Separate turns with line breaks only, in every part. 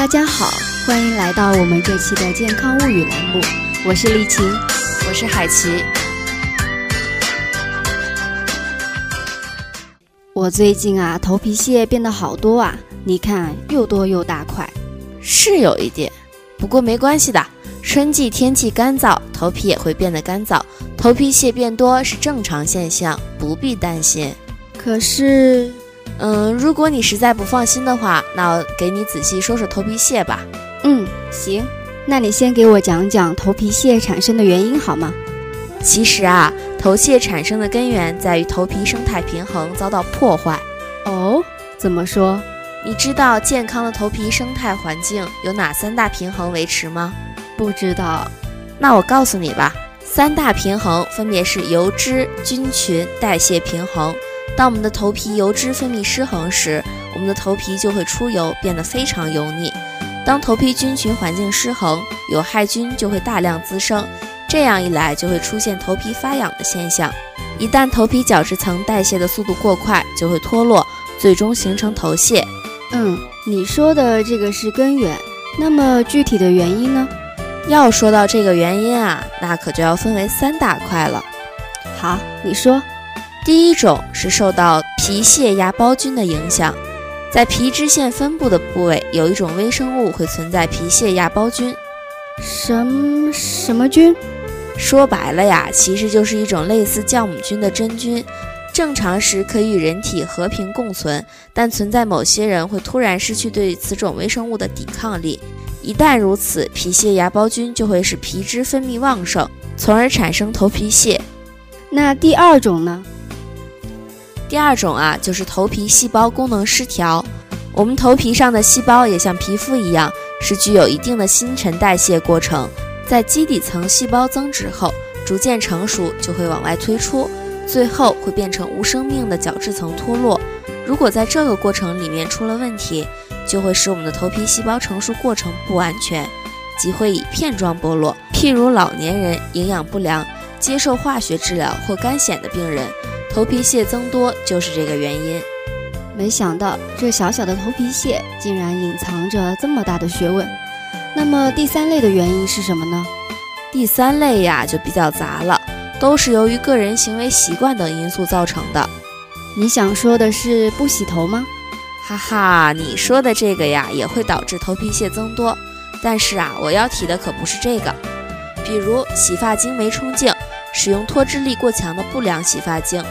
大家好，欢迎来到我们这期的健康物语栏目，我是丽琴，
我是海琪。
我最近啊，头皮屑变得好多啊，你看又多又大块，
是有一点，不过没关系的。春季天气干燥，头皮也会变得干燥，头皮屑变多是正常现象，不必担心。
可是，
嗯，如果你实在不放心的话，那我给你仔细说说头皮屑吧。
嗯，行，那你先给我讲讲头皮屑产生的原因好吗？
其实啊，头屑产生的根源在于头皮生态平衡遭到破坏。
哦，怎么说？
你知道健康的头皮生态环境有哪三大平衡维持吗？
不知道，
那我告诉你吧，三大平衡分别是油脂、菌群、代谢平衡。当我们的头皮油脂分泌失衡时，我们的头皮就会出油，变得非常油腻。当头皮菌群环境失衡，有害菌就会大量滋生，这样一来就会出现头皮发痒的现象。一旦头皮角质层代谢的速度过快，就会脱落，最终形成头屑。
嗯，你说的这个是根源，那么具体的原因呢？
要说到这个原因啊，那可就要分为三大块了。
好，你说，
第一种是受到皮屑芽孢菌的影响，在皮脂腺分布的部位有一种微生物会存在皮屑芽孢菌。
什什么菌？
说白了呀，其实就是一种类似酵母菌的真菌。正常时可以与人体和平共存，但存在某些人会突然失去对此种微生物的抵抗力。一旦如此，皮屑芽孢菌就会使皮脂分泌旺盛，从而产生头皮屑。
那第二种呢？
第二种啊，就是头皮细胞功能失调。我们头皮上的细胞也像皮肤一样，是具有一定的新陈代谢过程。在基底层细胞增殖后，逐渐成熟，就会往外推出，最后会变成无生命的角质层脱落。如果在这个过程里面出了问题，就会使我们的头皮细胞成熟过程不完全，即会以片状剥落。譬如老年人营养不良、接受化学治疗或干癣的病人，头皮屑增多就是这个原因。
没想到这小小的头皮屑竟然隐藏着这么大的学问。那么第三类的原因是什么呢？
第三类呀就比较杂了，都是由于个人行为习惯等因素造成的。
你想说的是不洗头吗？
哈哈，你说的这个呀，也会导致头皮屑增多。但是啊，我要提的可不是这个。比如洗发精没冲净，使用脱脂力过强的不良洗发精，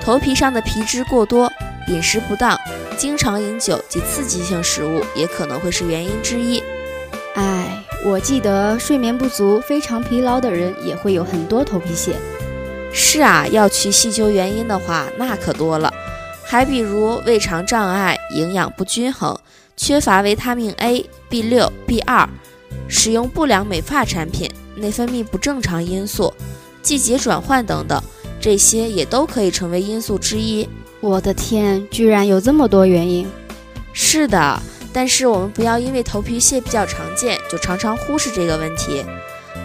头皮上的皮脂过多，饮食不当，经常饮酒及刺激性食物也可能会是原因之一。
哎，我记得睡眠不足、非常疲劳的人也会有很多头皮屑。
是啊，要去细究原因的话，那可多了。还比如胃肠障碍、营养不均衡、缺乏维他命 A、B 六、B 二、使用不良美发产品、内分泌不正常因素、季节转换等等，这些也都可以成为因素之一。
我的天，居然有这么多原因！
是的，但是我们不要因为头皮屑比较常见，就常常忽视这个问题。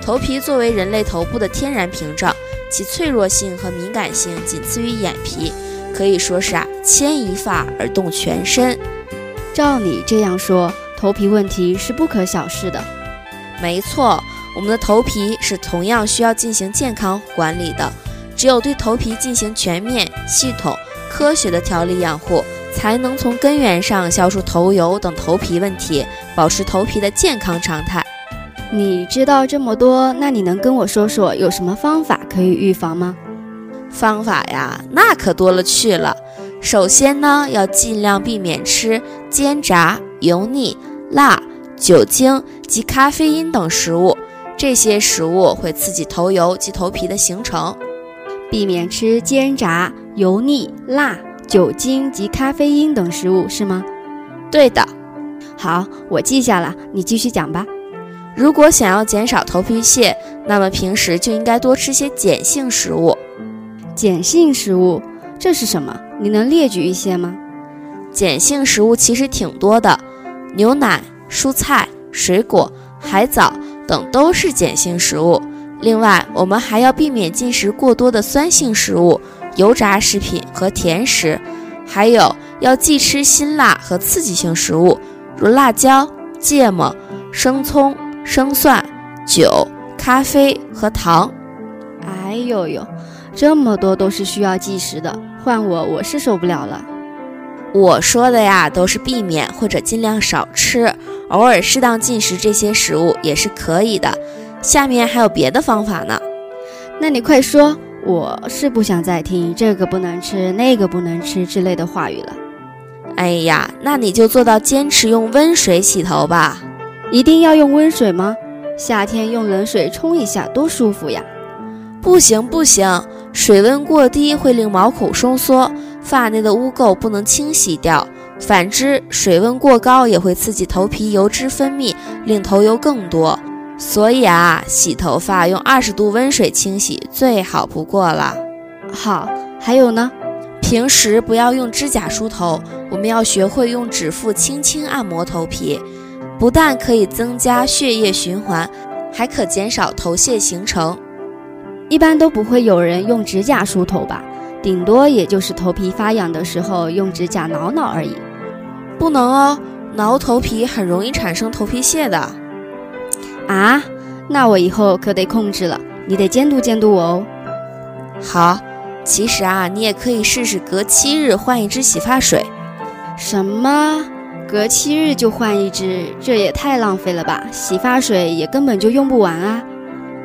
头皮作为人类头部的天然屏障，其脆弱性和敏感性仅次于眼皮。可以说是啊，牵一发而动全身。
照你这样说，头皮问题是不可小视的。
没错，我们的头皮是同样需要进行健康管理的。只有对头皮进行全面、系统、科学的调理养护，才能从根源上消除头油等头皮问题，保持头皮的健康常态。
你知道这么多，那你能跟我说说有什么方法可以预防吗？
方法呀，那可多了去了。首先呢，要尽量避免吃煎炸、油腻、辣、酒精及咖啡因等食物，这些食物会刺激头油及头皮的形成。
避免吃煎炸、油腻、辣、酒精及咖啡因等食物是吗？
对的。
好，我记下了，你继续讲吧。
如果想要减少头皮屑，那么平时就应该多吃些碱性食物。
碱性食物这是什么？你能列举一些吗？
碱性食物其实挺多的，牛奶、蔬菜、水果、海藻等都是碱性食物。另外，我们还要避免进食过多的酸性食物、油炸食品和甜食，还有要忌吃辛辣和刺激性食物，如辣椒、芥末、生葱、生蒜、酒、咖啡和糖。
哎呦呦，这么多都是需要忌食的，换我我是受不了了。
我说的呀，都是避免或者尽量少吃，偶尔适当进食这些食物也是可以的。下面还有别的方法呢，
那你快说，我是不想再听这个不能吃、那个不能吃之类的话语了。
哎呀，那你就做到坚持用温水洗头吧。
一定要用温水吗？夏天用冷水冲一下多舒服呀。
不行不行，水温过低会令毛孔收缩。发内的污垢不能清洗掉，反之，水温过高也会刺激头皮油脂分泌，令头油更多。所以啊，洗头发用二十度温水清洗最好不过了。
好，还有呢，
平时不要用指甲梳头，我们要学会用指腹轻轻按摩头皮，不但可以增加血液循环，还可减少头屑形成。
一般都不会有人用指甲梳头吧？顶多也就是头皮发痒的时候用指甲挠挠而已，
不能哦，挠头皮很容易产生头皮屑的。
啊，那我以后可得控制了，你得监督监督我哦。
好，其实啊，你也可以试试隔七日换一支洗发水。
什么？隔七日就换一支？这也太浪费了吧！洗发水也根本就用不完啊。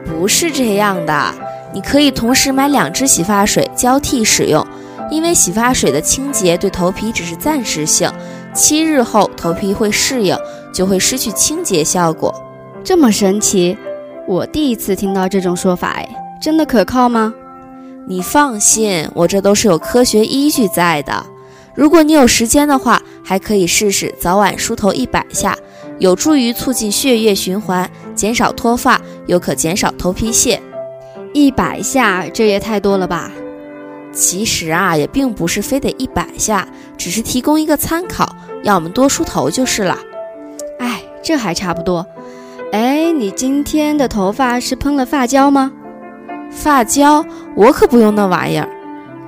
不是这样的。你可以同时买两支洗发水交替使用，因为洗发水的清洁对头皮只是暂时性，七日后头皮会适应，就会失去清洁效果。
这么神奇，我第一次听到这种说法，哎，真的可靠吗？
你放心，我这都是有科学依据在的。如果你有时间的话，还可以试试早晚梳头一百下，有助于促进血液循环，减少脱发，又可减少头皮屑。
一百下，这也太多了吧？
其实啊，也并不是非得一百下，只是提供一个参考，要我们多梳头就是了。
哎，这还差不多。哎，你今天的头发是喷了发胶吗？
发胶？我可不用那玩意儿。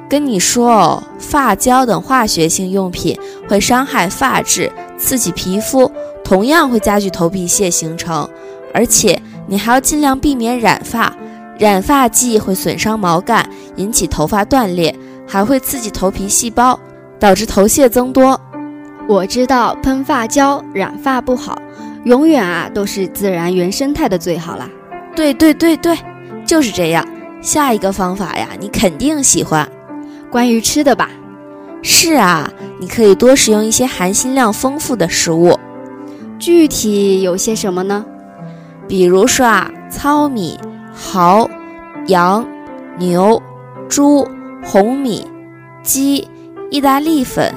跟你说哦，发胶等化学性用品会伤害发质，刺激皮肤，同样会加剧头皮屑形成。而且你还要尽量避免染发。染发剂会损伤毛干，引起头发断裂，还会刺激头皮细胞，导致头屑增多。
我知道喷发胶染发不好，永远啊都是自然原生态的最好啦。
对对对对，就是这样。下一个方法呀，你肯定喜欢，
关于吃的吧？
是啊，你可以多食用一些含锌量丰富的食物。
具体有些什么呢？
比如说啊，糙米。蚝、羊、牛、猪、红米、鸡、意大利粉、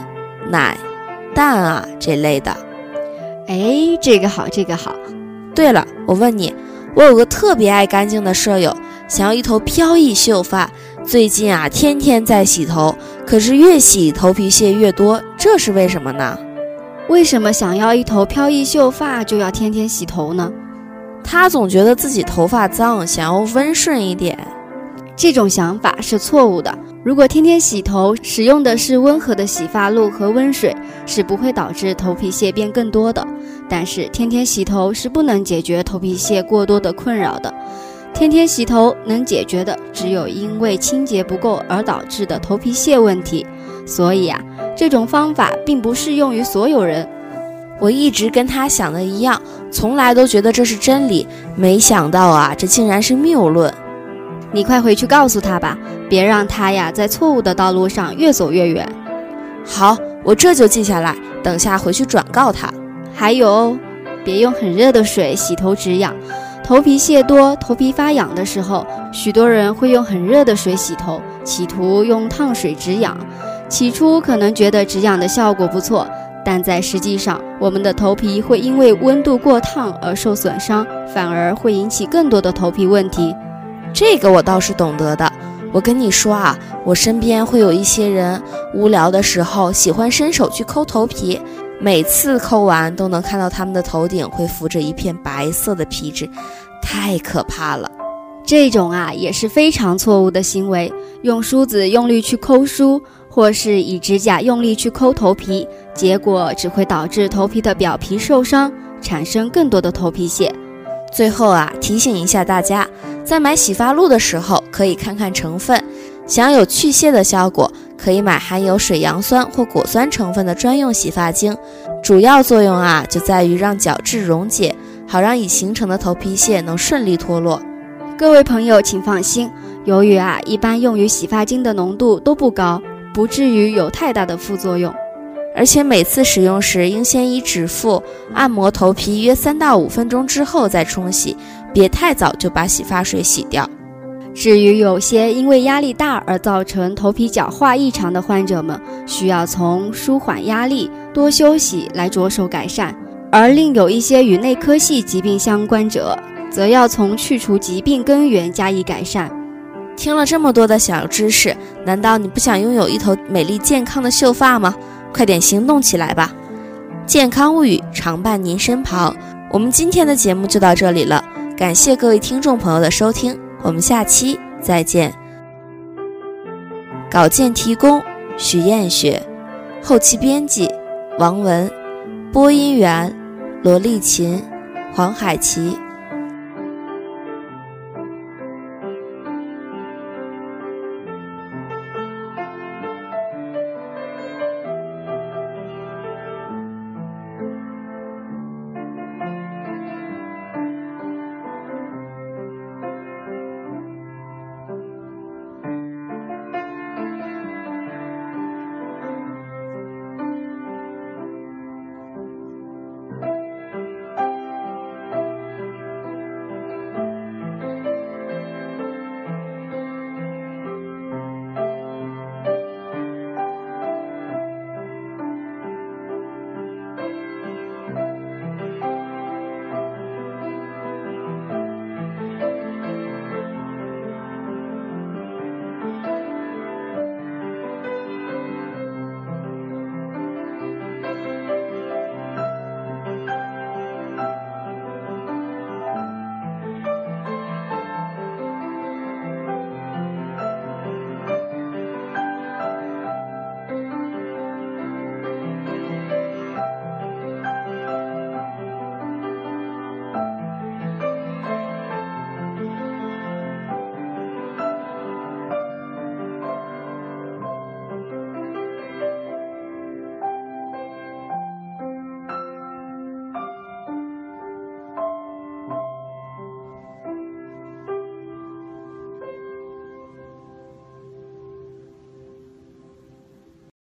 奶、蛋啊这类的。
哎，这个好，这个好。
对了，我问你，我有个特别爱干净的舍友，想要一头飘逸秀发，最近啊天天在洗头，可是越洗头皮屑越多，这是为什么呢？
为什么想要一头飘逸秀发就要天天洗头呢？
他总觉得自己头发脏，想要温顺一点。
这种想法是错误的。如果天天洗头，使用的是温和的洗发露和温水，是不会导致头皮屑变更多的。但是天天洗头是不能解决头皮屑过多的困扰的。天天洗头能解决的只有因为清洁不够而导致的头皮屑问题。所以啊，这种方法并不适用于所有人。
我一直跟他想的一样，从来都觉得这是真理，没想到啊，这竟然是谬论。
你快回去告诉他吧，别让他呀在错误的道路上越走越远。
好，我这就记下来，等下回去转告他。
还有，别用很热的水洗头止痒，头皮屑多、头皮发痒的时候，许多人会用很热的水洗头，企图用烫水止痒。起初可能觉得止痒的效果不错。但在实际上，我们的头皮会因为温度过烫而受损伤，反而会引起更多的头皮问题。
这个我倒是懂得的。我跟你说啊，我身边会有一些人无聊的时候喜欢伸手去抠头皮，每次抠完都能看到他们的头顶会浮着一片白色的皮脂，太可怕了。
这种啊也是非常错误的行为，用梳子用力去抠梳。或是以指甲用力去抠头皮，结果只会导致头皮的表皮受伤，产生更多的头皮屑。
最后啊，提醒一下大家，在买洗发露的时候可以看看成分，想有去屑的效果，可以买含有水杨酸或果酸成分的专用洗发精。主要作用啊，就在于让角质溶解，好让已形成的头皮屑能顺利脱落。
各位朋友，请放心，由于啊，一般用于洗发精的浓度都不高，不至于有太大的副作用。
而且每次使用时应先以指腹按摩头皮约三到五分钟之后再冲洗，别太早就把洗发水洗掉。
至于有些因为压力大而造成头皮角化异常的患者们，需要从舒缓压力、多休息来着手改善；而另有一些与内科系疾病相关者，则要从去除疾病根源加以改善。
听了这么多的小知识，难道你不想拥有一头美丽健康的秀发吗？快点行动起来吧！健康物语常伴您身旁。我们今天的节目就到这里了，感谢各位听众朋友的收听，我们下期再见。稿件提供许艳雪，后期编辑王文，播音员罗丽琴、黄海琪。